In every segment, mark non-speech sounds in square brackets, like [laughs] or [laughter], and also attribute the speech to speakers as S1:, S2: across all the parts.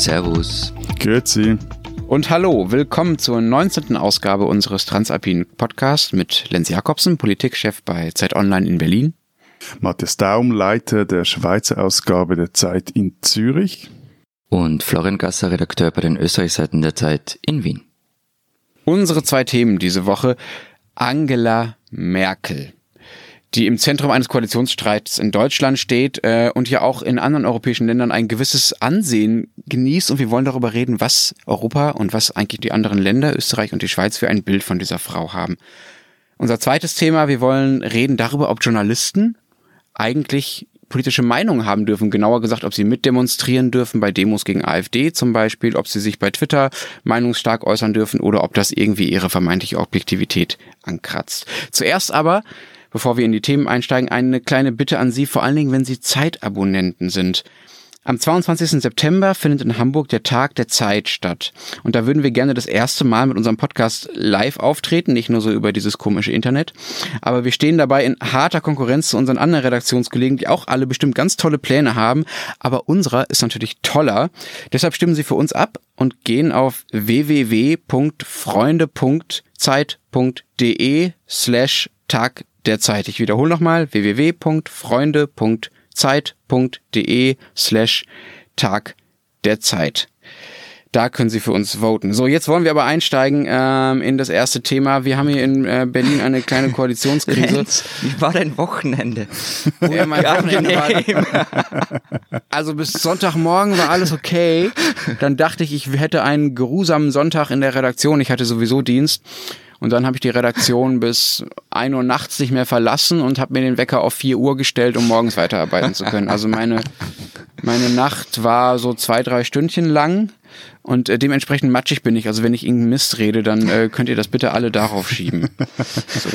S1: Servus.
S2: Grüezi.
S3: Und hallo, willkommen zur 19. Ausgabe unseres Transalpinen Podcasts mit Lenz Jakobsen, Politikchef bei Zeit Online in Berlin.
S2: Matthias Daum, Leiter der Schweizer Ausgabe der Zeit in Zürich.
S1: Und Florian Gasser, Redakteur bei den Österreichseiten der Zeit in Wien.
S3: Unsere zwei Themen diese Woche. Angela Merkel die im Zentrum eines Koalitionsstreits in Deutschland steht äh, und ja auch in anderen europäischen Ländern ein gewisses Ansehen genießt. Und wir wollen darüber reden, was Europa und was eigentlich die anderen Länder, Österreich und die Schweiz, für ein Bild von dieser Frau haben. Unser zweites Thema, wir wollen reden darüber, ob Journalisten eigentlich politische Meinungen haben dürfen. Genauer gesagt, ob sie mitdemonstrieren dürfen bei Demos gegen AfD zum Beispiel, ob sie sich bei Twitter meinungsstark äußern dürfen oder ob das irgendwie ihre vermeintliche Objektivität ankratzt. Zuerst aber bevor wir in die Themen einsteigen, eine kleine Bitte an Sie, vor allen Dingen, wenn Sie Zeitabonnenten sind. Am 22. September findet in Hamburg der Tag der Zeit statt. Und da würden wir gerne das erste Mal mit unserem Podcast live auftreten, nicht nur so über dieses komische Internet. Aber wir stehen dabei in harter Konkurrenz zu unseren anderen Redaktionskollegen, die auch alle bestimmt ganz tolle Pläne haben. Aber unserer ist natürlich toller. Deshalb stimmen Sie für uns ab und gehen auf www.freunde.zeit.de slash Tag der Zeit. Ich wiederhole nochmal www.freunde.zeit.de slash Tag der Zeit. Da können Sie für uns voten. So, jetzt wollen wir aber einsteigen ähm, in das erste Thema. Wir haben hier in äh, Berlin eine kleine [laughs] Koalitionskrise.
S1: Lenz, wie war dein Wochenende? [laughs]
S3: Ja, mein Wochenende war, [laughs] also bis Sonntagmorgen war alles okay. Dann dachte ich, ich hätte einen geruhsamen Sonntag in der Redaktion. Ich hatte sowieso Dienst. Und dann habe ich die Redaktion bis ein Uhr nachts nicht mehr verlassen und habe mir den Wecker auf vier Uhr gestellt, um morgens weiterarbeiten zu können. Also meine, meine Nacht war so zwei, drei Stündchen lang. Und äh, dementsprechend matschig bin ich. Also wenn ich Ihnen Mist rede, dann äh, könnt ihr das bitte alle darauf schieben. So.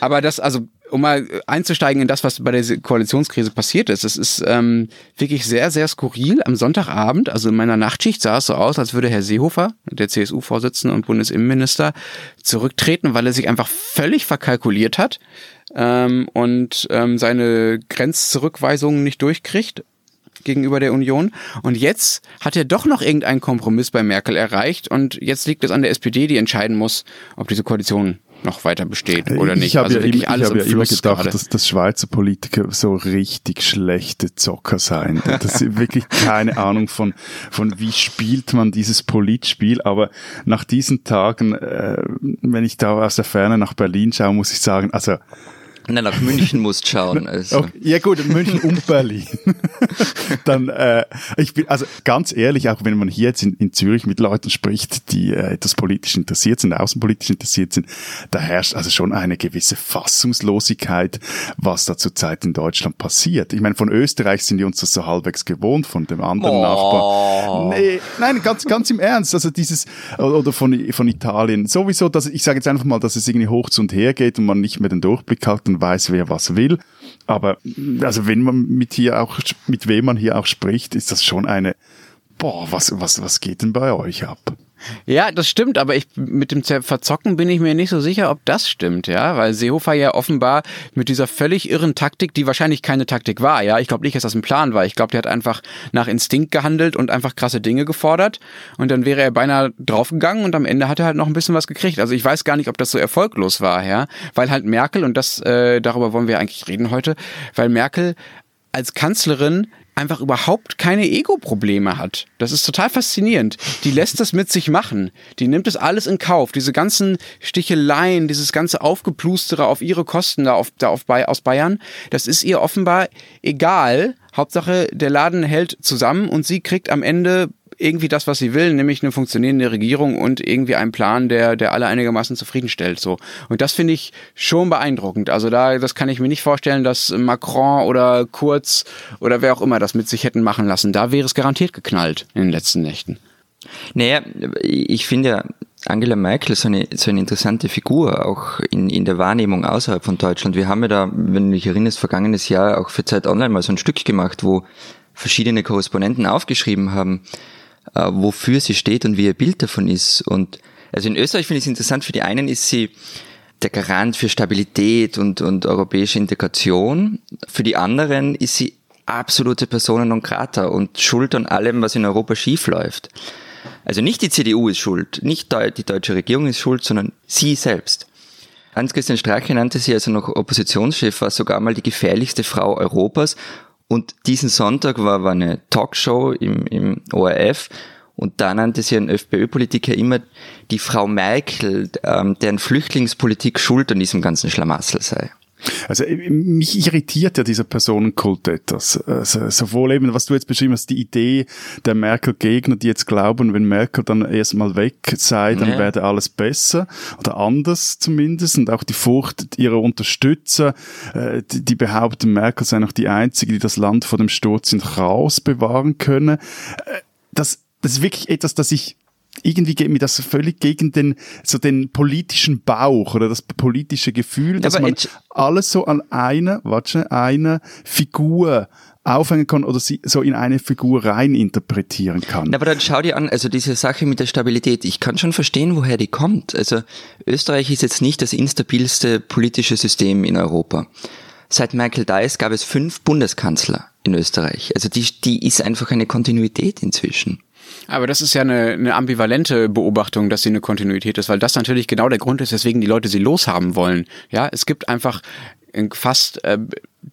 S3: Aber das, also um mal einzusteigen in das, was bei der Koalitionskrise passiert ist, es ist ähm, wirklich sehr, sehr skurril. Am Sonntagabend, also in meiner Nachtschicht, sah es so aus, als würde Herr Seehofer, der CSU-Vorsitzende und Bundesinnenminister, zurücktreten, weil er sich einfach völlig verkalkuliert hat ähm, und ähm, seine Grenzzurückweisungen nicht durchkriegt gegenüber der Union. Und jetzt hat er doch noch irgendeinen Kompromiss bei Merkel erreicht und jetzt liegt es an der SPD, die entscheiden muss, ob diese Koalition noch weiter besteht oder nicht.
S2: Ich habe
S3: also
S2: ja,
S3: wirklich
S2: ich
S3: alles
S2: hab ja
S3: im
S2: immer gedacht,
S3: gerade.
S2: dass, dass Schweizer Politiker so richtig schlechte Zocker seien. [laughs] Das ist wirklich keine Ahnung von, von wie spielt man dieses Politspiel. Aber nach diesen Tagen, äh, wenn ich da aus der Ferne nach Berlin schaue, muss ich sagen, also
S1: Nein, nach München musst schauen. Also.
S2: Okay, ja gut, München und Berlin. [laughs] Dann, äh, ich bin, also ganz ehrlich, auch wenn man hier jetzt in, in Zürich mit Leuten spricht, die äh, etwas politisch interessiert sind, außenpolitisch interessiert sind, da herrscht also schon eine gewisse Fassungslosigkeit, was da zurzeit in Deutschland passiert. Ich meine, von Österreich sind die uns das so halbwegs gewohnt, von dem anderen
S1: Oh.
S2: Nachbarn. Nee, nein, ganz, ganz im Ernst. Also dieses, oder von, von Italien. Sowieso, dass, ich sage jetzt einfach mal, dass es irgendwie hoch zu und her geht und man nicht mehr den Durchblick hat und weiß, wer was will. Aber, also wenn man mit hier auch, mit wem man hier auch spricht, ist das schon eine, boah, was, was, was geht denn bei euch ab?
S3: Ja, das stimmt, aber ich mit dem Verzocken bin ich mir nicht so sicher, ob das stimmt, ja, weil Seehofer ja offenbar mit dieser völlig irren Taktik, die wahrscheinlich keine Taktik war, ja, ich glaube nicht, dass das ein Plan war. Ich glaube, der hat einfach nach Instinkt gehandelt und einfach krasse Dinge gefordert und dann wäre er beinahe draufgegangen und am Ende hat er halt noch ein bisschen was gekriegt. Also ich weiß gar nicht, ob das so erfolglos war, ja, weil halt Merkel und das äh, darüber wollen wir eigentlich reden heute, weil Merkel als Kanzlerin einfach überhaupt keine Ego-Probleme hat. Das ist total faszinierend. Die lässt das mit sich machen. Die nimmt es alles in Kauf. Diese ganzen Sticheleien, dieses ganze Aufgeplustere auf ihre Kosten da, auf, da auf, aus Bayern, das ist ihr offenbar egal. Hauptsache, der Laden hält zusammen und sie kriegt am Ende irgendwie das, was sie will, nämlich eine funktionierende Regierung und irgendwie einen Plan, der, der alle einigermaßen zufriedenstellt. So. Und das finde ich schon beeindruckend. Also da, das kann ich mir nicht vorstellen, dass Macron oder Kurz oder wer auch immer das mit sich hätten machen lassen. Da wäre es garantiert geknallt in den letzten Nächten.
S1: Naja, ich finde ja Angela Merkel so eine, so eine interessante Figur, auch in, in der Wahrnehmung außerhalb von Deutschland. Wir haben ja da, wenn du dich erinnerst, vergangenes Jahr auch für Zeit Online mal so ein Stück gemacht, wo verschiedene Korrespondenten aufgeschrieben haben, äh, wofür sie steht und wie ihr Bild davon ist. Und also in Österreich finde ich es interessant, für die einen ist sie der Garant für Stabilität und, und europäische Integration. Für die anderen ist sie absolute Persona non grata und schuld an allem, was in Europa schief läuft. Also nicht die CDU ist schuld, nicht die deutsche Regierung ist schuld, sondern sie selbst. Hans-Christian Strache nannte sie also noch Oppositionschef, war sogar mal die gefährlichste Frau Europas. Und diesen Sonntag war, war eine Talkshow im, im ORF und da nannte sie ein FPÖ-Politiker immer die Frau Merkel, ähm, deren Flüchtlingspolitik schuld an diesem ganzen Schlamassel sei.
S2: Also äh, mich irritiert ja dieser Personenkult etwas. Also, sowohl eben, was du jetzt beschrieben hast, die Idee der Merkel-Gegner, die jetzt glauben, wenn Merkel dann erstmal weg sei, dann ja. werde alles besser oder anders zumindest. Und auch die Furcht ihrer Unterstützer, äh, die, die behaupten, Merkel sei noch die Einzige, die das Land vor dem Sturz in Chaos bewahren könne. Äh, das, das ist wirklich etwas, das ich irgendwie geht mir das völlig gegen den, so den politischen Bauch oder das politische Gefühl, dass man alles so an einer, warte, einer Figur aufhängen kann oder sie so in eine Figur rein interpretieren kann.
S1: Aber dann schau dir an, also diese Sache mit der Stabilität, ich kann schon verstehen, woher die kommt. Also Österreich ist jetzt nicht das instabilste politische System in Europa. Seit Michael Dice gab es fünf Bundeskanzler in Österreich. Also die, die ist einfach eine Kontinuität inzwischen.
S3: Aber das ist ja eine, eine ambivalente Beobachtung, dass sie eine Kontinuität ist, weil das natürlich genau der Grund ist, weswegen die Leute sie loshaben wollen. Ja, es gibt einfach fast äh,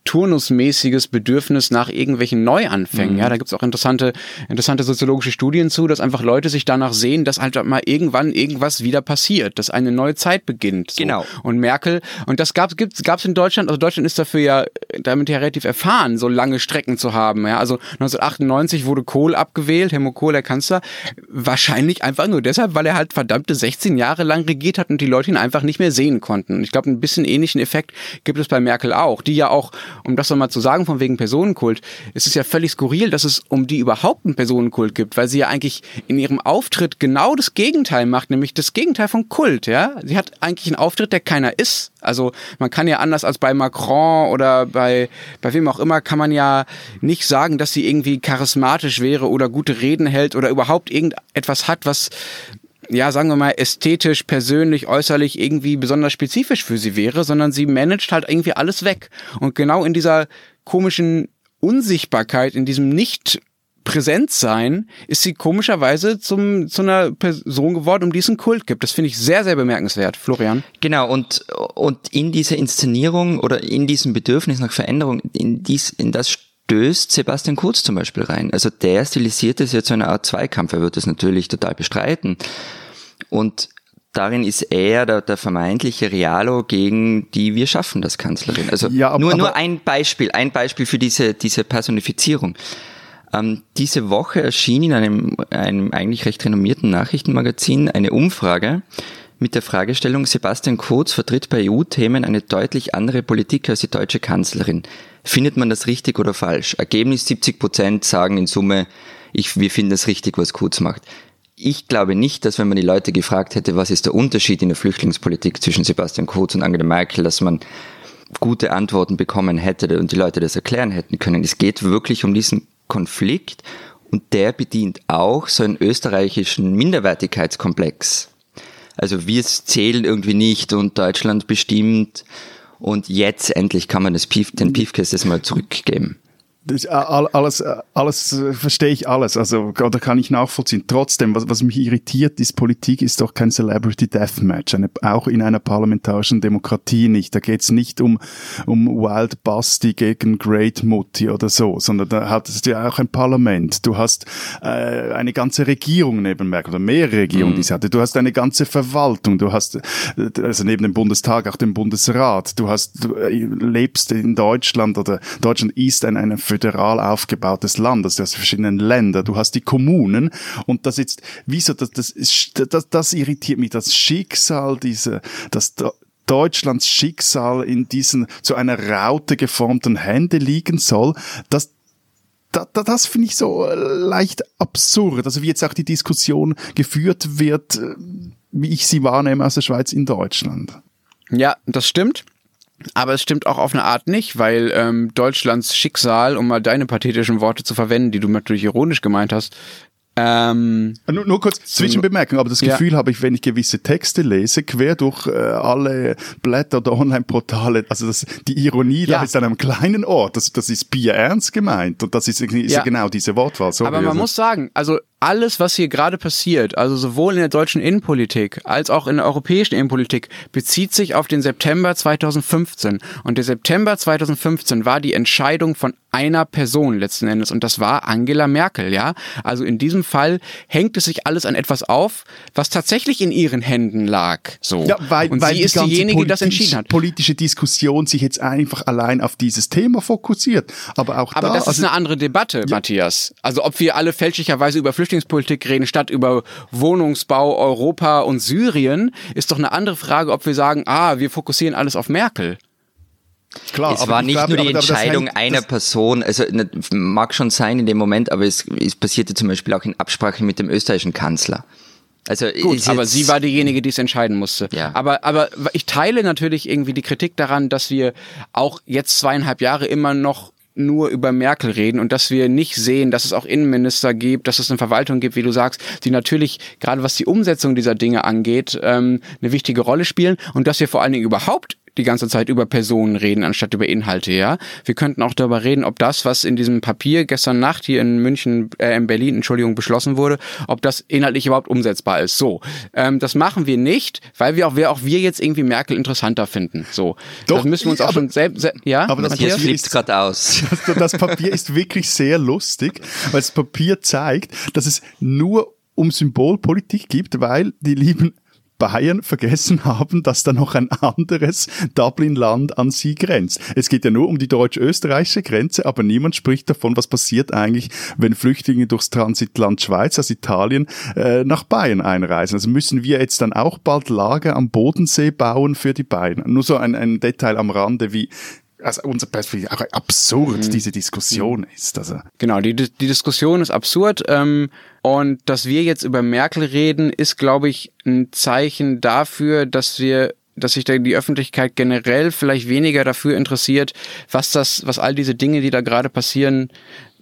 S3: turnusmäßiges Bedürfnis nach irgendwelchen Neuanfängen. Mhm. Ja, da gibt's auch interessante, interessante soziologische Studien zu, dass einfach Leute sich danach sehen, dass halt mal irgendwann irgendwas wieder passiert, dass eine neue Zeit beginnt.
S1: So. Genau.
S3: Und Merkel, und das gab's, gibt's, gab's in Deutschland, also Deutschland ist dafür ja damit ja relativ erfahren, so lange Strecken zu haben. Ja, also 1998 wurde Kohl abgewählt, Helmut Kohl, der Kanzler, wahrscheinlich einfach nur deshalb, weil er halt verdammte 16 Jahre lang regiert hat und die Leute ihn einfach nicht mehr sehen konnten. Und ich glaube, ein bisschen ähnlichen Effekt gibt es bei Merkel auch, die ja auch um das nochmal zu sagen, von wegen Personenkult, ist es ja völlig skurril, dass es um die überhaupt einen Personenkult gibt, weil sie ja eigentlich in ihrem Auftritt genau das Gegenteil macht, nämlich das Gegenteil von Kult, ja. Sie hat eigentlich einen Auftritt, der keiner ist. Also man kann ja anders als bei Macron oder bei, bei wem auch immer, kann man ja nicht sagen, dass sie irgendwie charismatisch wäre oder gute Reden hält oder überhaupt irgendetwas hat, was ja, sagen wir mal, ästhetisch, persönlich, äußerlich irgendwie besonders spezifisch für sie wäre, sondern sie managt halt irgendwie alles weg. Und genau in dieser komischen Unsichtbarkeit, in diesem nicht präsent sein, ist sie komischerweise zum, zu einer Person geworden, um diesen Kult gibt. Das finde ich sehr, sehr bemerkenswert. Florian?
S1: Genau, und, und in dieser Inszenierung oder in diesem Bedürfnis nach Veränderung, in, dies, in das stößt Sebastian Kurz zum Beispiel rein. Also der stilisiert es jetzt so eine Art Zweikampf. Er wird das natürlich total bestreiten. Und darin ist er der, der vermeintliche Realo gegen die Wir schaffen das Kanzlerin. Also ja, aber, nur, nur ein Beispiel, ein Beispiel für diese, diese Personifizierung. Ähm, diese Woche erschien in einem, einem eigentlich recht renommierten Nachrichtenmagazin eine Umfrage mit der Fragestellung, Sebastian Kurz vertritt bei EU-Themen eine deutlich andere Politik als die deutsche Kanzlerin. Findet man das richtig oder falsch? Ergebnis 70 Prozent sagen in Summe, ich, wir finden es richtig, was Kurz macht. Ich glaube nicht, dass wenn man die Leute gefragt hätte, was ist der Unterschied in der Flüchtlingspolitik zwischen Sebastian Kurz und Angela Merkel, dass man gute Antworten bekommen hätte und die Leute das erklären hätten können. Es geht wirklich um diesen Konflikt und der bedient auch so einen österreichischen Minderwertigkeitskomplex. Also wir zählen irgendwie nicht und Deutschland bestimmt und jetzt endlich kann man das Pief, den Piefkes mal zurückgeben.
S2: Das, alles, alles äh, verstehe ich alles, also da kann ich nachvollziehen. Trotzdem, was, was mich irritiert, ist Politik ist doch kein Celebrity Deathmatch, eine, auch in einer parlamentarischen Demokratie nicht. Da geht's nicht um um Wild Basti gegen Great Mutti oder so, sondern da hattest du ja auch ein Parlament. Du hast äh, eine ganze Regierung neben Merkel oder mehrere Regierungen, mhm. die sie hatte. Du hast eine ganze Verwaltung. Du hast äh, also neben dem Bundestag auch den Bundesrat. Du hast du äh, lebst in Deutschland oder Deutschland ist ein, eine föderal aufgebautes Land, also du hast verschiedene Länder, du hast die Kommunen und das jetzt, wieso, das, das, das, das irritiert mich, das Schicksal, diese, das Deutschlands Schicksal in diesen zu einer Raute geformten Hände liegen soll, das da, da, das finde ich so äh, leicht absurd. Also wie jetzt auch die Diskussion geführt wird, äh, wie ich sie wahrnehme aus der Schweiz in Deutschland.
S3: Ja, das stimmt. Aber es stimmt auch auf eine Art nicht, weil ähm, Deutschlands Schicksal, um mal deine pathetischen Worte zu verwenden, die du natürlich ironisch gemeint hast, Ähm,
S2: nur, nur kurz Zwischenbemerkung, aber das Gefühl ja. habe ich, wenn ich gewisse Texte lese, quer durch äh, alle Blätter oder Online-Portale, also das, die Ironie ja. da ist an einem kleinen Ort, das, das ist Bier ernst gemeint und das ist, ist ja. genau diese Wortwahl.
S3: Sorry, aber man also. muss sagen, also alles, was hier gerade passiert, also sowohl in der deutschen Innenpolitik als auch in der europäischen Innenpolitik, bezieht sich auf den September 2015. Und der September 2015 war die Entscheidung von einer Person letzten Endes und das war Angela Merkel, ja. Also in diesem Fall hängt es sich alles an etwas auf, was tatsächlich in ihren Händen lag. So.
S2: Ja, weil, und weil sie ist die diejenige, die das entschieden hat. Politische Diskussion sich jetzt einfach allein auf dieses Thema fokussiert. Aber auch
S3: Aber
S2: da,
S3: das also, ist eine andere Debatte, ja. Matthias. Also ob wir alle fälschlicherweise über Flüchtlingspolitik reden, statt über Wohnungsbau, Europa und Syrien, ist doch eine andere Frage, ob wir sagen, ah, wir fokussieren alles auf Merkel.
S1: Klar, es war nicht glaube, nur die Entscheidung hängt, einer Person, also mag schon sein in dem Moment, aber es, es passierte zum Beispiel auch in Absprache mit dem österreichischen Kanzler.
S3: Also Gut, aber sie war diejenige, die es entscheiden musste. Ja. Aber, aber ich teile natürlich irgendwie die Kritik daran, dass wir auch jetzt zweieinhalb Jahre immer noch nur über Merkel reden und dass wir nicht sehen, dass es auch Innenminister gibt, dass es eine Verwaltung gibt, wie du sagst, die natürlich gerade was die Umsetzung dieser Dinge angeht, ähm, eine wichtige Rolle spielen und dass wir vor allen Dingen überhaupt die ganze Zeit über Personen reden, anstatt über Inhalte, ja. Wir könnten auch darüber reden, ob das, was in diesem Papier gestern Nacht hier in München, äh, in Berlin, Entschuldigung, beschlossen wurde, ob das inhaltlich überhaupt umsetzbar ist. So, ähm, das machen wir nicht, weil wir auch, wir auch wir jetzt irgendwie Merkel interessanter finden. So, Doch, das müssen wir uns auch aber, schon selbst, se ja.
S1: Aber das Papier fließt gerade aus. [laughs]
S2: Das, das Papier ist wirklich sehr lustig, weil das Papier zeigt, dass es nur um Symbolpolitik gibt, weil die lieben Bayern vergessen [laughs] haben, dass da noch ein anderes Dublin-Land an sie grenzt. Es geht ja nur um die deutsch-österreichische Grenze, aber niemand spricht davon, was passiert eigentlich, wenn Flüchtlinge durchs Transitland Schweiz, also Italien, äh, nach Bayern einreisen. Also müssen wir jetzt dann auch bald Lager am Bodensee bauen für die Bayern. Nur so ein, ein Detail am Rande, wie also unser Perspektive auch absurd mhm. diese Diskussion ist. Also.
S3: Genau, die, die Diskussion ist absurd. Ähm, und dass wir jetzt über Merkel reden, ist, glaube ich, ein Zeichen dafür, dass wir dass sich da die Öffentlichkeit generell vielleicht weniger dafür interessiert, was das, was all diese Dinge, die da gerade passieren,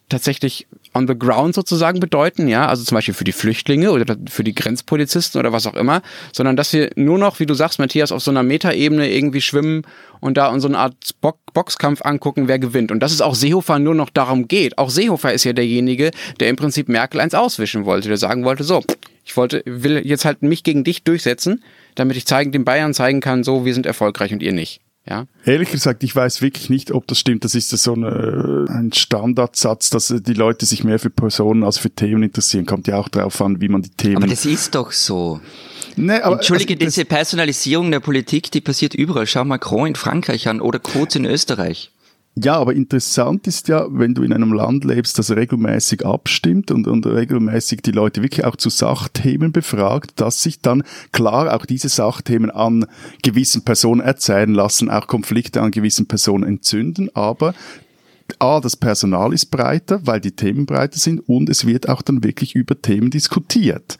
S3: tatsächlich on the ground sozusagen bedeuten, ja, also zum Beispiel für die Flüchtlinge oder für die Grenzpolizisten oder was auch immer, sondern dass wir nur noch, wie du sagst, Matthias, auf so einer Metaebene irgendwie schwimmen und da uns so eine Art Bo Boxkampf angucken, wer gewinnt. Und dass es auch Seehofer nur noch darum geht. Auch Seehofer ist ja derjenige, der im Prinzip Merkel eins auswischen wollte, der sagen wollte, so, ich wollte, will jetzt halt mich gegen dich durchsetzen, damit ich zeigen, den Bayern zeigen kann, so, wir sind erfolgreich und ihr nicht. Ja.
S2: Ehrlich gesagt, ich weiß wirklich nicht, ob das stimmt. Das ist so eine, ein Standardsatz, dass die Leute sich mehr für Personen als für Themen interessieren. Kommt ja auch darauf an, wie man die Themen.
S1: Aber das ist doch so. Nee, aber Entschuldige, also, diese Personalisierung der Politik, die passiert überall. Schau Macron in Frankreich an oder Kurz in Österreich.
S2: Ja, aber interessant ist ja, wenn du in einem Land lebst, das regelmäßig abstimmt und, und regelmäßig die Leute wirklich auch zu Sachthemen befragt, dass sich dann klar auch diese Sachthemen an gewissen Personen erzählen lassen, auch Konflikte an gewissen Personen entzünden, aber A, das Personal ist breiter, weil die Themen breiter sind und es wird auch dann wirklich über Themen diskutiert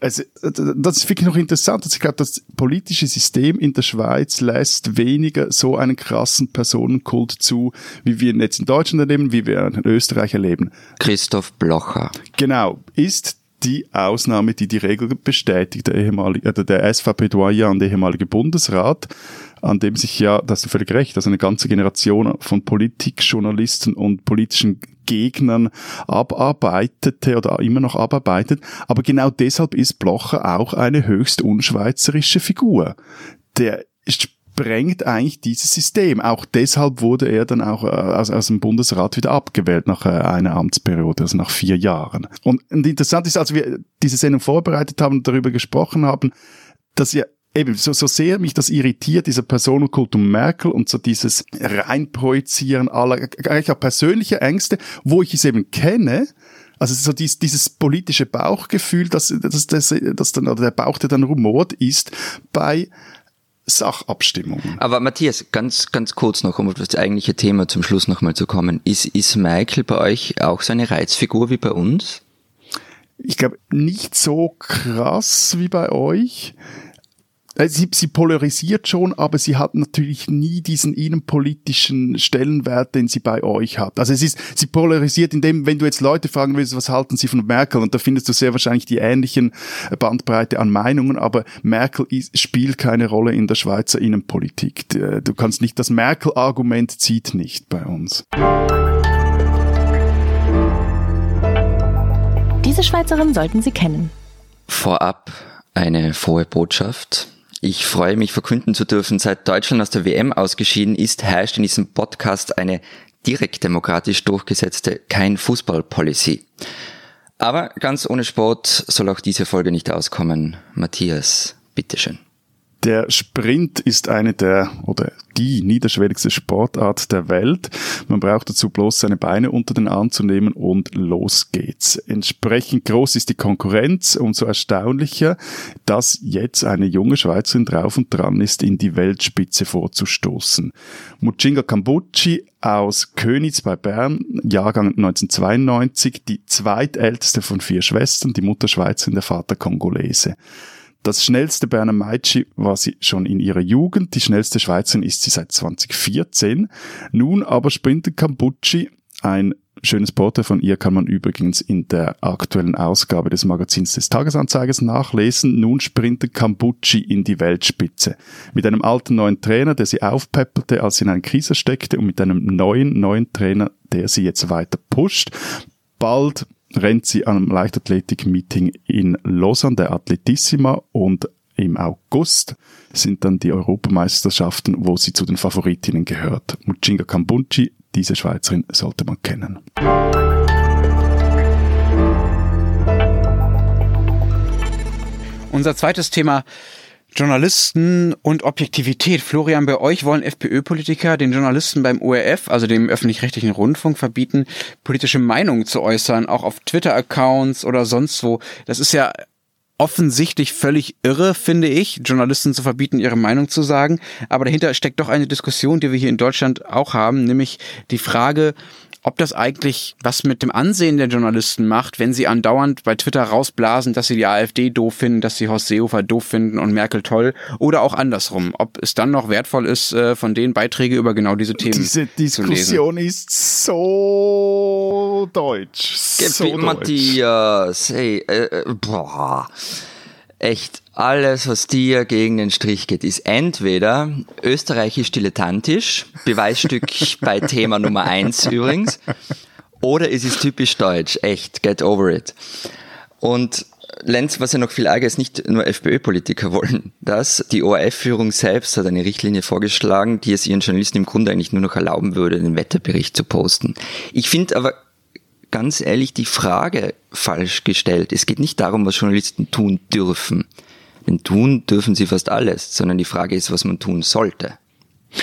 S2: also, das ist wirklich noch interessant. Also ich glaube, das politische System in der Schweiz lässt weniger so einen krassen Personenkult zu, wie wir jetzt in Deutschland erleben, wie wir in Österreich erleben.
S1: Christoph Blocher.
S2: Genau. Ist die Ausnahme, die die Regel bestätigt, der ehemalige, oder der SVP-Doyen, der ehemalige Bundesrat, an dem sich ja, das ist völlig recht, also eine ganze Generation von Politikjournalisten und politischen Gegnern abarbeitete oder immer noch abarbeitet. Aber genau deshalb ist Blocher auch eine höchst unschweizerische Figur. Der sprengt eigentlich dieses System. Auch deshalb wurde er dann auch äh, aus, aus dem Bundesrat wieder abgewählt nach äh, einer Amtsperiode, also nach vier Jahren. Und, und interessant ist, als wir diese Sendung vorbereitet haben und darüber gesprochen haben, dass ja eben, so, so sehr mich das irritiert, dieser Personenkult um Merkel und so dieses Reinprojizieren aller, eigentlich auch persönliche Ängste, wo ich es eben kenne, also so dies, dieses politische Bauchgefühl, dass, dass, dass, dass dann, oder der Bauch, der dann rumort, ist bei Sachabstimmungen.
S1: Aber Matthias, ganz, ganz kurz noch, um auf das eigentliche Thema zum Schluss nochmal zu kommen. Ist, ist Michael bei euch auch so eine Reizfigur wie bei uns?
S2: Ich glaube, nicht so krass wie bei euch sie, sie polarisiert schon, aber sie hat natürlich nie diesen innenpolitischen Stellenwert, den sie bei euch hat. Also es ist, sie polarisiert, indem, wenn du jetzt Leute fragen willst, was halten sie von Merkel, und da findest du sehr wahrscheinlich die ähnlichen Bandbreite an Meinungen, aber Merkel ist, spielt keine Rolle in der Schweizer Innenpolitik. Du kannst nicht, das Merkel-Argument zieht nicht bei uns.
S4: Diese Schweizerin sollten Sie kennen.
S1: Vorab eine frohe Botschaft. Ich freue mich verkünden zu dürfen, seit Deutschland aus der WM ausgeschieden ist, herrscht in diesem Podcast eine direkt demokratisch durchgesetzte Kein-Fußball-Policy. Aber ganz ohne Sport soll auch diese Folge nicht auskommen. Matthias, bitteschön.
S2: Der Sprint ist eine der oder die niederschwelligste Sportart der Welt. Man braucht dazu bloß seine Beine unter den Arm zu nehmen und los geht's. Entsprechend groß ist die Konkurrenz, umso erstaunlicher, dass jetzt eine junge Schweizerin drauf und dran ist, in die Weltspitze vorzustoßen. Muchinga Kambuchi aus Königs bei Bern, Jahrgang 1992, die zweitälteste von vier Schwestern, die Mutter Schweizerin, der Vater Kongolese. Das schnellste Berner Meitschi war sie schon in ihrer Jugend. Die schnellste Schweizerin ist sie seit 2014. Nun aber sprintet Cambucci, ein schönes Porträt von ihr kann man übrigens in der aktuellen Ausgabe des Magazins des Tagesanzeigers nachlesen. Nun sprintet Cambucci in die Weltspitze. Mit einem alten neuen Trainer, der sie aufpeppelte, als sie in einer Krise steckte und mit einem neuen, neuen Trainer, der sie jetzt weiter pusht. Bald rennt sie am Leichtathletik-Meeting in Lausanne, der Athletissima, und im August sind dann die Europameisterschaften, wo sie zu den Favoritinnen gehört. Muchinga Kambunchi, diese Schweizerin sollte man kennen.
S3: Unser zweites Thema Journalisten und Objektivität. Florian, bei euch wollen FPÖ-Politiker den Journalisten beim ORF, also dem öffentlich-rechtlichen Rundfunk, verbieten, politische Meinungen zu äußern, auch auf Twitter-Accounts oder sonst wo. Das ist ja offensichtlich völlig irre, finde ich, Journalisten zu verbieten, ihre Meinung zu sagen. Aber dahinter steckt doch eine Diskussion, die wir hier in Deutschland auch haben, nämlich die Frage, ob das eigentlich was mit dem Ansehen der Journalisten macht, wenn sie andauernd bei Twitter rausblasen, dass sie die AfD doof finden, dass sie Horst Seehofer doof finden und Merkel toll oder auch andersrum. Ob es dann noch wertvoll ist, äh, von denen Beiträge über genau diese Themen
S2: diese Diskussion ist so deutsch. So
S1: deutsch. Matthias, hey, äh, äh, boah echt alles, was dir gegen den Strich geht, ist entweder österreichisch dilettantisch, Beweisstück [laughs] bei Thema Nummer eins übrigens, oder es ist typisch deutsch, echt, get over it. Und Lenz, was ja noch viel ärger ist, nicht nur FPÖ-Politiker wollen das. Die ORF-Führung selbst hat eine Richtlinie vorgeschlagen, die es ihren Journalisten im Grunde eigentlich nur noch erlauben würde, den Wetterbericht zu posten. Ich finde aber ganz ehrlich die Frage falsch gestellt. Es geht nicht darum, was Journalisten tun dürfen. Denn tun dürfen sie fast alles, sondern die Frage ist, was man tun sollte.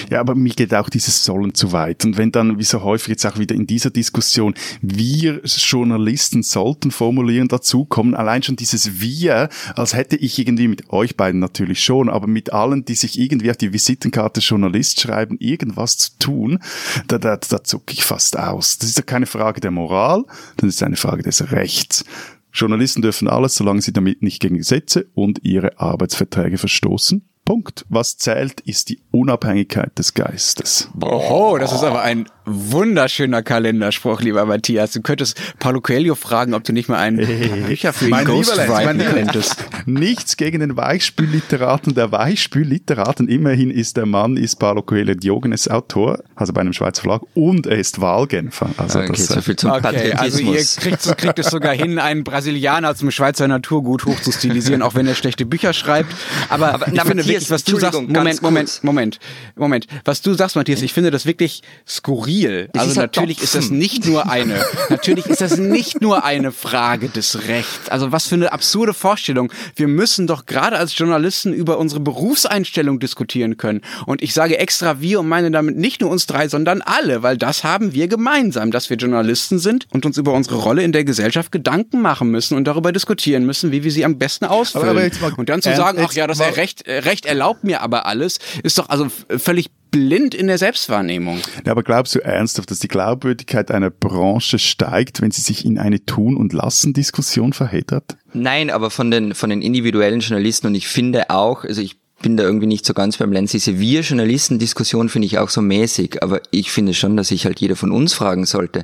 S2: Ja, aber mir geht auch dieses Sollen zu weit. Und wenn dann, wie so häufig jetzt auch wieder in dieser Diskussion, wir Journalisten sollten formulieren dazu kommen, allein schon dieses Wir, als hätte ich irgendwie mit euch beiden natürlich schon, aber mit allen, die sich irgendwie auf die Visitenkarte Journalist schreiben, irgendwas zu tun, da, da, da zucke ich fast aus. Das ist ja keine Frage der Moral, das ist eine Frage des Rechts. Journalisten dürfen alles, solange sie damit nicht gegen Gesetze und ihre Arbeitsverträge verstoßen. Punkt. Was zählt, ist die Unabhängigkeit des Geistes.
S3: Oho, das ist aber ein wunderschöner Kalenderspruch, lieber Matthias. Du könntest Paulo Coelho fragen, ob du nicht mal einen hey, Bücher für ihn ghostwriten könntest. [laughs]
S2: Nichts gegen den Weichspülliteraten. Der Weichspülliteraten, immerhin ist der Mann, ist Paulo Coelho Diogenes Autor, also bei einem Schweizer Verlag, und er ist Wahlgenfer.
S1: Also okay, das, so viel zum
S3: okay, Also ihr kriegt, kriegt es sogar hin, einen Brasilianer zum Schweizer Naturgut hochzustilisieren, auch wenn er schlechte Bücher schreibt. Aber, aber ich finde wirklich, was du sagst, Moment, Moment, Moment, Moment, was du sagst, Matthias, ich finde das wirklich skurril. Das also ist halt natürlich ist das nicht nur eine, [laughs] natürlich ist das nicht nur eine Frage des Rechts. Also was für eine absurde Vorstellung. Wir müssen doch gerade als Journalisten über unsere Berufseinstellung diskutieren können. Und ich sage extra wir und meine damit nicht nur uns drei, sondern alle, weil das haben wir gemeinsam, dass wir Journalisten sind und uns über unsere Rolle in der Gesellschaft Gedanken machen müssen und darüber diskutieren müssen, wie wir sie am besten ausfüllen. und dann zu sagen, ach ja, das Recht, Recht erlaubt mir aber alles, ist doch also völlig blind in der Selbstwahrnehmung.
S2: Ja, aber glaubst du ernsthaft, dass die Glaubwürdigkeit einer Branche steigt, wenn sie sich in eine Tun- und Lassen-Diskussion verheddert?
S1: Nein, aber von den, von den individuellen Journalisten und ich finde auch, also ich bin da irgendwie nicht so ganz beim Lenz. Diese Wir-Journalisten-Diskussion finde ich auch so mäßig, aber ich finde schon, dass sich halt jeder von uns fragen sollte,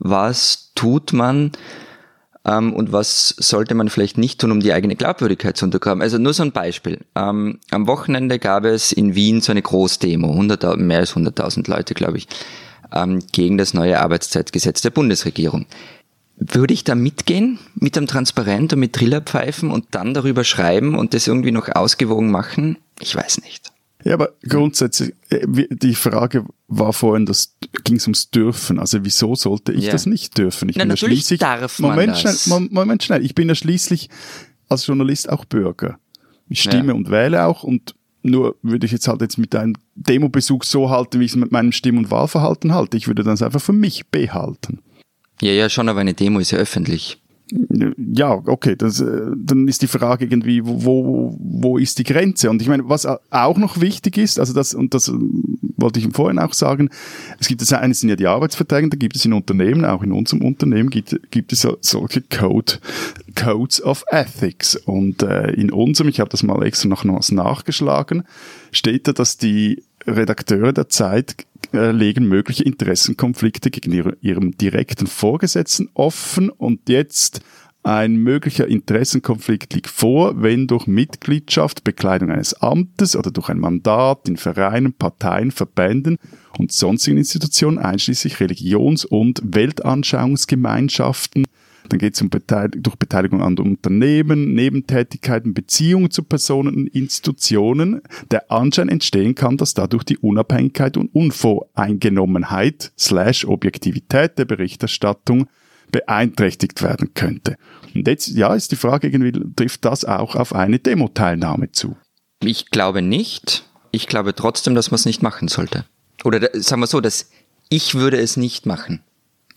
S1: was tut man und was sollte man vielleicht nicht tun, um die eigene Glaubwürdigkeit zu untergraben. Also nur so ein Beispiel. Ähm, am Wochenende gab es in Wien so eine Großdemo, 100, mehr als 100.000 Leute, glaube ich, ähm, gegen das neue Arbeitszeitgesetz der Bundesregierung. Würde ich da mitgehen mit einem Transparent und mit Trillerpfeifen und dann darüber schreiben und das irgendwie noch ausgewogen machen? Ich weiß nicht.
S2: Ja, aber grundsätzlich, äh, die Frage war vorhin, das ging es ums Dürfen. Also wieso sollte ich ja. das nicht dürfen? Ich
S1: Na, bin ja schließlich, darf man
S2: Moment,
S1: das.
S2: Schnell, Moment schnell, ich bin ja schließlich als Journalist auch Bürger. Ich stimme ja. und wähle auch und nur würde ich jetzt halt jetzt mit einem Demobesuch so halten, wie ich es mit meinem Stimm- und Wahlverhalten halte. Ich würde das einfach für mich behalten.
S1: Ja, ja, schon, aber eine Demo ist ja öffentlich.
S2: Ja, okay, das, äh, dann ist die Frage irgendwie, wo, wo ist die Grenze? Und ich meine, was auch noch wichtig ist, also das, und das wollte ich vorhin auch sagen, es gibt das eine sind ja die Arbeitsverträge, da gibt es in Unternehmen, auch in unserem Unternehmen gibt, gibt es solche Code, Codes of Ethics. Und äh, in unserem, ich habe das mal extra noch was nachgeschlagen, steht da, dass die Redakteure der Zeit legen mögliche Interessenkonflikte gegen ihre, ihrem direkten Vorgesetzten offen. Und jetzt ein möglicher Interessenkonflikt liegt vor, wenn durch Mitgliedschaft, Bekleidung eines Amtes oder durch ein Mandat in Vereinen, Parteien, Verbänden und sonstigen Institutionen, einschließlich Religions- und Weltanschauungsgemeinschaften, dann geht es um Beteiligung, durch Beteiligung an Unternehmen, Nebentätigkeiten, Beziehungen zu Personen und Institutionen der Anschein entstehen kann, dass dadurch die Unabhängigkeit und Unvoreingenommenheit slash Objektivität der Berichterstattung beeinträchtigt werden könnte. Und jetzt, ja, ist die Frage irgendwie, trifft das auch auf eine Demo-Teilnahme zu?
S1: Ich glaube nicht. Ich glaube trotzdem, dass man es nicht machen sollte. Oder sagen wir so, dass ich würde es nicht machen.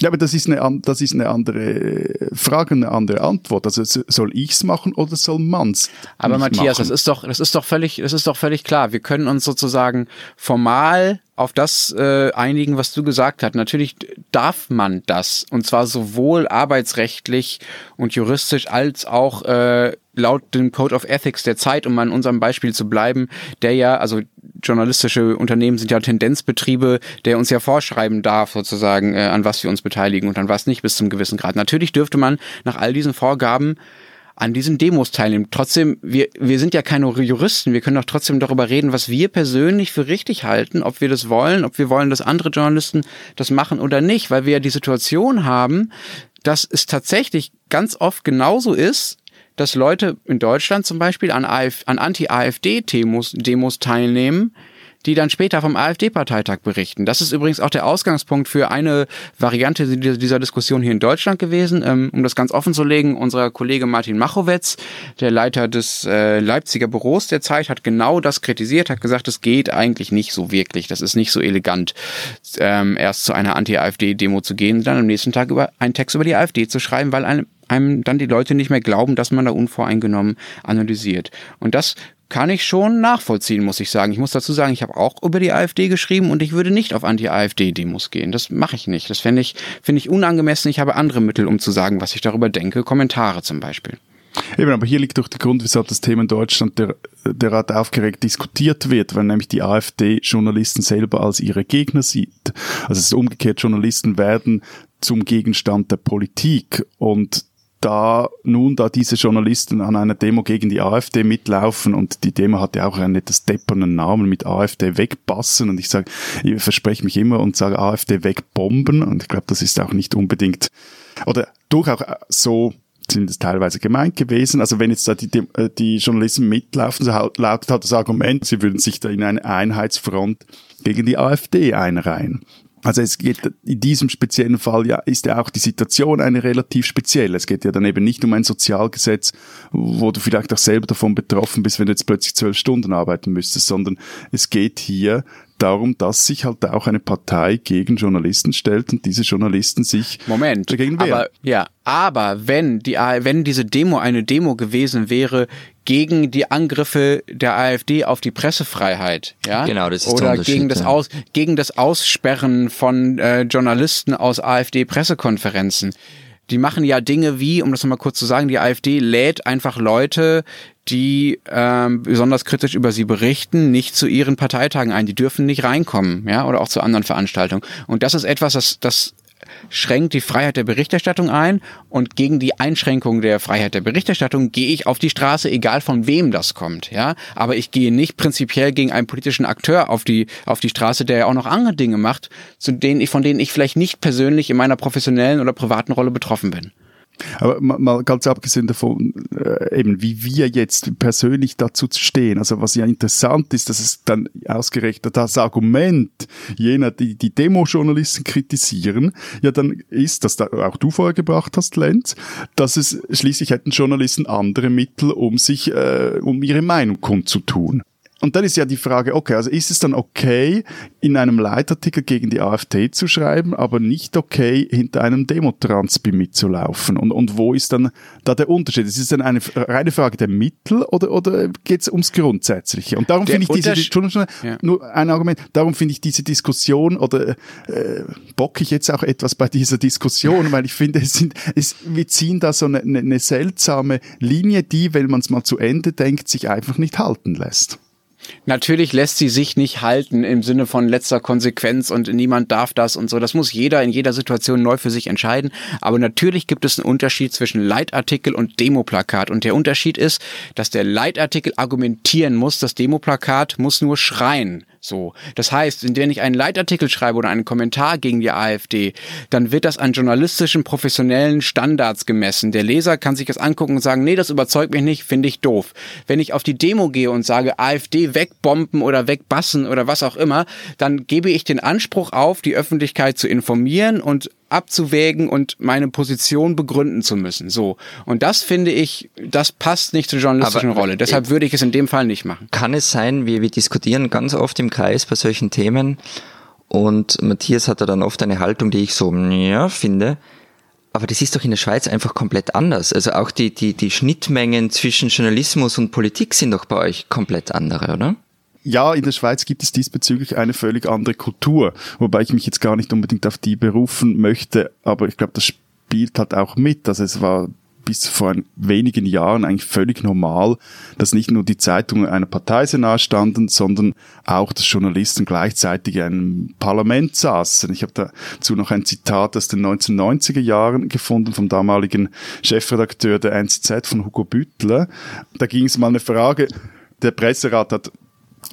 S2: Ja, aber das ist eine, das ist eine andere Frage, eine andere Antwort. Also soll ich's machen oder soll man's?
S3: Aber Matthias, machen? das ist doch, das ist doch völlig, das ist doch völlig klar. Wir können uns sozusagen formal auf das äh, einigen, was du gesagt hast. Natürlich darf man das und zwar sowohl arbeitsrechtlich und juristisch als auch äh, laut dem Code of Ethics der Zeit, um in unserem Beispiel zu bleiben, der ja, also journalistische Unternehmen sind ja Tendenzbetriebe, der uns ja vorschreiben darf, sozusagen, äh, an was wir uns beteiligen und an was nicht bis zum gewissen Grad. Natürlich dürfte man nach all diesen Vorgaben an diesen Demos teilnehmen. Trotzdem, wir, wir sind ja keine Juristen, wir können doch trotzdem darüber reden, was wir persönlich für richtig halten, ob wir das wollen, ob wir wollen, dass andere Journalisten das machen oder nicht, weil wir ja die Situation haben, dass es tatsächlich ganz oft genauso ist, dass Leute in Deutschland zum Beispiel an, an Anti-AfD-Demos Demos teilnehmen, die dann später vom AfD-Parteitag berichten. Das ist übrigens auch der Ausgangspunkt für eine Variante dieser Diskussion hier in Deutschland gewesen. Ähm, um das ganz offen zu legen, unser Kollege Martin Machowetz, der Leiter des äh, Leipziger Büros der Zeit, hat genau das kritisiert, hat gesagt, es geht eigentlich nicht so wirklich. Das ist nicht so elegant, ähm, erst zu einer Anti-AfD-Demo zu gehen, dann am nächsten Tag über einen Text über die AfD zu schreiben, weil einem einem dann die Leute nicht mehr glauben, dass man da unvoreingenommen analysiert. Und das kann ich schon nachvollziehen, muss ich sagen. Ich muss dazu sagen, ich habe auch über die AfD geschrieben und ich würde nicht auf Anti-AfD-Demos gehen. Das mache ich nicht. Das finde ich, finde ich unangemessen. Ich habe andere Mittel, um zu sagen, was ich darüber denke. Kommentare zum Beispiel.
S2: Eben, aber hier liegt doch der Grund, weshalb das Thema in Deutschland der, derart aufgeregt diskutiert wird, weil nämlich die AfD Journalisten selber als ihre Gegner sieht. Also es ist umgekehrt, Journalisten werden zum Gegenstand der Politik und da nun da diese Journalisten an einer Demo gegen die AfD mitlaufen und die Demo hat ja auch einen etwas deppernen Namen mit AfD wegpassen und ich sage, ich verspreche mich immer und sage AfD wegbomben und ich glaube, das ist auch nicht unbedingt oder durchaus so sind es teilweise gemeint gewesen. Also wenn jetzt da die, die, äh, die Journalisten mitlaufen, so lautet halt das Argument, sie würden sich da in eine Einheitsfront gegen die AfD einreihen. Also es geht in diesem speziellen Fall ja ist ja auch die Situation eine relativ spezielle. Es geht ja dann eben nicht um ein Sozialgesetz, wo du vielleicht auch selber davon betroffen bist, wenn du jetzt plötzlich zwölf Stunden arbeiten müsstest, sondern es geht hier darum, dass sich halt auch eine Partei gegen Journalisten stellt und diese Journalisten sich
S3: Moment, dagegen wehren. Aber, ja, aber wenn die wenn diese Demo eine Demo gewesen wäre gegen die Angriffe der AfD auf die Pressefreiheit, ja,
S1: genau, das ist
S3: oder gegen das Aus, gegen das Aussperren von äh, Journalisten aus AfD Pressekonferenzen Die machen ja Dinge wie, um das nochmal kurz zu sagen, die AfD lädt einfach Leute, die ähm, besonders kritisch über sie berichten, nicht zu ihren Parteitagen ein. Die dürfen nicht reinkommen, ja, oder auch zu anderen Veranstaltungen. Und das ist etwas, das, das schränkt die Freiheit der Berichterstattung ein und gegen die Einschränkung der Freiheit der Berichterstattung gehe ich auf die Straße, egal von wem das kommt, ja. Aber ich gehe nicht prinzipiell gegen einen politischen Akteur auf die, auf die Straße, der ja auch noch andere Dinge macht, zu denen ich, von denen ich vielleicht nicht persönlich in meiner professionellen oder privaten Rolle betroffen bin.
S2: Aber mal ganz abgesehen davon, äh, eben wie wir jetzt persönlich dazu stehen, also was ja interessant ist, dass es dann ausgerechnet das Argument jener, die die Demo-Journalisten kritisieren, ja dann ist, dass da auch du vorher gebracht hast, Lenz, dass es schließlich hätten Journalisten andere Mittel, um sich, äh, um ihre Meinung kundzutun. Und dann ist ja die Frage, okay, also ist es dann okay, in einem Leitartikel gegen die AfD zu schreiben, aber nicht okay, hinter einem Demotranspi mitzulaufen? Und, und wo ist dann da der Unterschied? Ist es dann eine reine Frage der Mittel oder, oder geht es ums Grundsätzliche? Und darum finde ich diese, Entschuldigung, ja. nur ein Argument, darum finde ich diese Diskussion oder äh, bocke ich jetzt auch etwas bei dieser Diskussion, weil ich finde, es sind, es, wir ziehen da so eine, eine seltsame Linie, die, wenn man es mal zu Ende denkt, sich einfach nicht halten lässt.
S3: Natürlich lässt sie sich nicht halten im Sinne von letzter Konsequenz und niemand darf das und so. Das muss jeder in jeder Situation neu für sich entscheiden. Aber natürlich gibt es einen Unterschied zwischen Leitartikel und Demoplakat. Und der Unterschied ist, dass der Leitartikel argumentieren muss, das Demoplakat muss nur schreien. So. Das heißt, wenn ich einen Leitartikel schreibe oder einen Kommentar gegen die AfD, dann wird das an journalistischen, professionellen Standards gemessen. Der Leser kann sich das angucken und sagen, nee, das überzeugt mich nicht, finde ich doof. Wenn ich auf die Demo gehe und sage, AfD wegbomben oder wegbassen oder was auch immer, dann gebe ich den Anspruch auf, die Öffentlichkeit zu informieren und abzuwägen und meine Position begründen zu müssen. So. Und das finde ich, das passt nicht zur journalistischen Aber Rolle. Deshalb würde ich es in dem Fall nicht machen.
S1: Kann es sein, wir, wir diskutieren ganz oft im Kreis bei solchen Themen und Matthias hat da dann oft eine Haltung, die ich so, ja, finde. Aber das ist doch in der Schweiz einfach komplett anders. Also auch die, die, die Schnittmengen zwischen Journalismus und Politik sind doch bei euch komplett andere, oder?
S2: Ja, in der Schweiz gibt es diesbezüglich eine völlig andere Kultur, wobei ich mich jetzt gar nicht unbedingt auf die berufen möchte, aber ich glaube, das spielt halt auch mit. Also es war bis vor wenigen Jahren eigentlich völlig normal, dass nicht nur die Zeitungen einer Partei sehr nahe standen, sondern auch, dass Journalisten gleichzeitig in einem Parlament saßen. Ich habe dazu noch ein Zitat aus den 1990er Jahren gefunden vom damaligen Chefredakteur der NZZ von Hugo Büttler. Da ging es mal eine Frage, der Presserat hat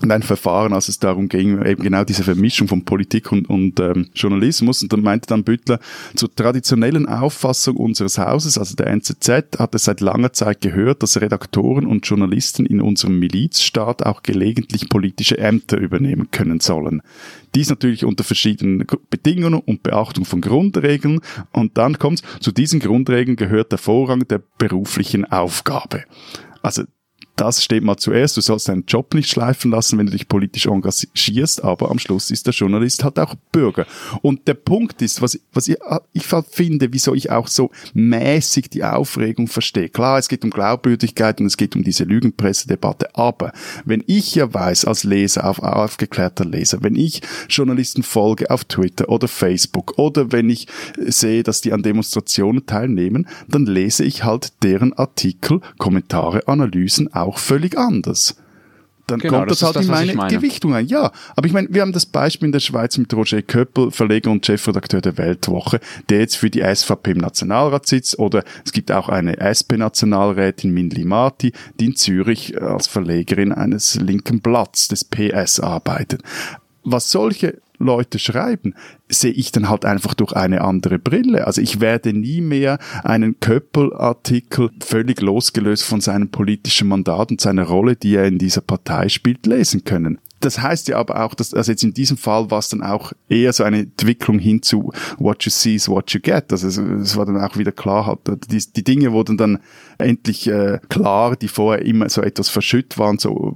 S2: und ein Verfahren, als es darum ging, eben genau diese Vermischung von Politik und, und ähm, Journalismus. Und dann meinte dann Büttler, zur traditionellen Auffassung unseres Hauses, also der NZZ, hat es seit langer Zeit gehört, dass Redaktoren und Journalisten in unserem Milizstaat auch gelegentlich politische Ämter übernehmen können sollen. Dies natürlich unter verschiedenen Bedingungen und Beachtung von Grundregeln. Und dann kommt zu diesen Grundregeln gehört der Vorrang der beruflichen Aufgabe. Also das steht mal zuerst. Du sollst deinen Job nicht schleifen lassen, wenn du dich politisch engagierst, aber am Schluss ist der Journalist halt auch Bürger. Und der Punkt ist, was, was ich, ich finde, wieso ich auch so mäßig die Aufregung verstehe. Klar, es geht um Glaubwürdigkeit und es geht um diese Lügenpressedebatte, aber wenn ich ja weiß, als Leser, auf aufgeklärter Leser, wenn ich Journalisten folge auf Twitter oder Facebook oder wenn ich sehe, dass die an Demonstrationen teilnehmen, dann lese ich halt deren Artikel, Kommentare, Analysen auf auch völlig anders. Dann genau, kommt das, das halt das, in meine, meine, Gewichtung ein. Ja, aber ich meine, wir haben das Beispiel in der Schweiz mit Roger Köppel, Verleger und Chefredakteur der Weltwoche, der jetzt für die SVP im Nationalrat sitzt. Oder es gibt auch eine SP-Nationalrätin, Mindli Marti, die in Zürich als Verlegerin eines linken Blatts des PS arbeitet. Was solche Leute schreiben, sehe ich dann halt einfach durch eine andere Brille. Also ich werde nie mehr einen Köppel-Artikel völlig losgelöst von seinem politischen Mandat und seiner Rolle, die er in dieser Partei spielt, lesen können. Das heißt ja aber auch, dass also jetzt in diesem Fall war es dann auch eher so eine Entwicklung hin zu what you see is what you get. Also es, es war dann auch wieder klar, halt, die, die Dinge wurden dann endlich äh, klar, die vorher immer so etwas verschütt waren, so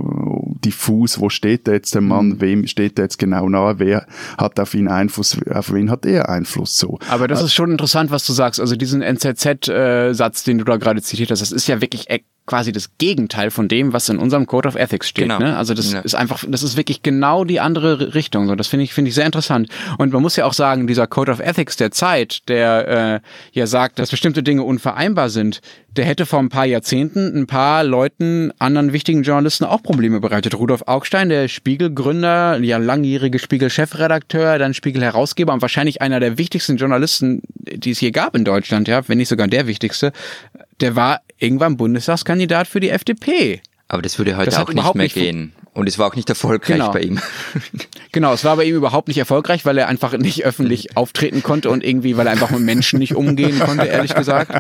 S2: diffus, wo steht da jetzt der Mann, mhm. wem steht er jetzt genau nahe, wer hat auf ihn Einfluss, auf wen hat er Einfluss so.
S3: Aber das äh, ist schon interessant, was du sagst. Also diesen NZZ-Satz, äh, den du da gerade zitiert hast, das ist ja wirklich quasi das Gegenteil von dem, was in unserem Code of Ethics steht.
S1: Genau.
S3: Ne? Also das
S1: Ja.
S3: ist einfach, das ist wirklich genau die andere Richtung. So, das finde ich finde ich sehr interessant. Und man muss ja auch sagen, dieser Code of Ethics der Zeit, der äh, ja sagt, dass bestimmte Dinge unvereinbar sind, der hätte vor ein paar Jahrzehnten ein paar Leuten, anderen wichtigen Journalisten auch Probleme bereitet. Rudolf Augstein, der Spiegelgründer, ja langjährige Spiegel-Chefredakteur, dann Spiegel-Herausgeber und wahrscheinlich einer der wichtigsten Journalisten, die es hier gab in Deutschland, ja, wenn nicht sogar der wichtigste, der war irgendwann Bundestagskandidat für die FDP.
S1: Aber das würde heute
S3: Das
S1: auch nicht mehr
S3: nicht
S1: gehen. Und es war auch nicht erfolgreich
S3: Genau.
S1: bei ihm.
S3: Genau, es war bei ihm überhaupt nicht erfolgreich, weil er einfach nicht öffentlich [laughs] auftreten konnte und irgendwie, weil er einfach mit Menschen nicht umgehen konnte, ehrlich gesagt.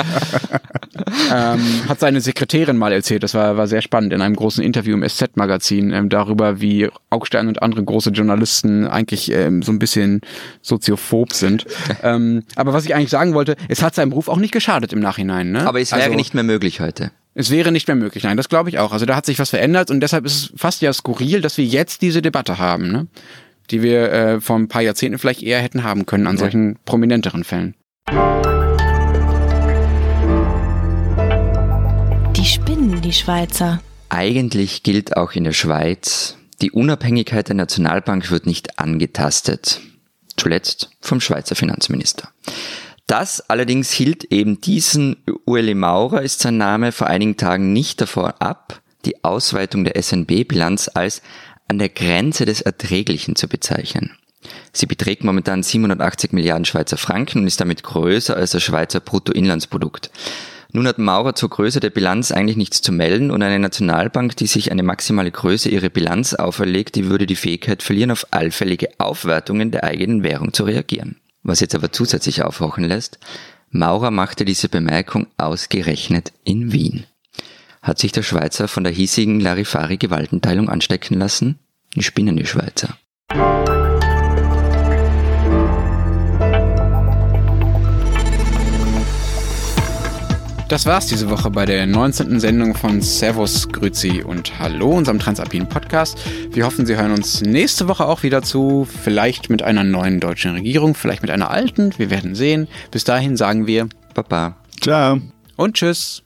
S3: Ähm, hat seine Sekretärin mal erzählt, das war, war sehr spannend, in einem großen Interview im SZ-Magazin ähm, darüber, wie Augstein und andere große Journalisten eigentlich ähm, so ein bisschen soziophob sind. [laughs] ähm, aber was ich eigentlich sagen wollte, es hat seinem Beruf auch nicht geschadet im Nachhinein. Ne?
S1: Aber es wäre
S3: Also-
S1: nicht mehr möglich heute.
S3: Es wäre nicht mehr möglich, nein, das glaube ich auch. Also da hat sich was verändert und deshalb ist es fast ja skurril, dass wir jetzt diese Debatte haben, ne? die wir äh, vor ein paar Jahrzehnten vielleicht eher hätten haben können an solchen prominenteren Fällen.
S4: Die spinnen, die Schweizer.
S1: Eigentlich gilt auch in der Schweiz, die Unabhängigkeit der Nationalbank wird nicht angetastet. Zuletzt vom Schweizer Finanzminister. Das allerdings hielt eben diesen Ueli Maurer, ist sein Name, vor einigen Tagen nicht davor ab, die Ausweitung der SNB-Bilanz als an der Grenze des Erträglichen zu bezeichnen. Sie beträgt momentan 780 Milliarden Schweizer Franken und ist damit größer als das Schweizer Bruttoinlandsprodukt. Nun hat Maurer zur Größe der Bilanz eigentlich nichts zu melden und eine Nationalbank, die sich eine maximale Größe ihrer Bilanz auferlegt, die würde die Fähigkeit verlieren, auf allfällige Aufwertungen der eigenen Währung zu reagieren. Was jetzt aber zusätzlich aufhorchen lässt, Maurer machte diese Bemerkung ausgerechnet in Wien. Hat sich der Schweizer von der hiesigen Larifari-Gewaltenteilung anstecken lassen? Die spinnen die Schweizer.
S3: Das war's diese Woche bei der 19. Sendung von Servus, Grüzi und Hallo, unserem Transalpinen Podcast. Wir hoffen, Sie hören uns nächste Woche auch wieder zu. Vielleicht mit einer neuen deutschen Regierung, vielleicht mit einer alten. Wir werden sehen. Bis dahin sagen wir
S1: Baba.
S2: Ciao.
S3: und Tschüss.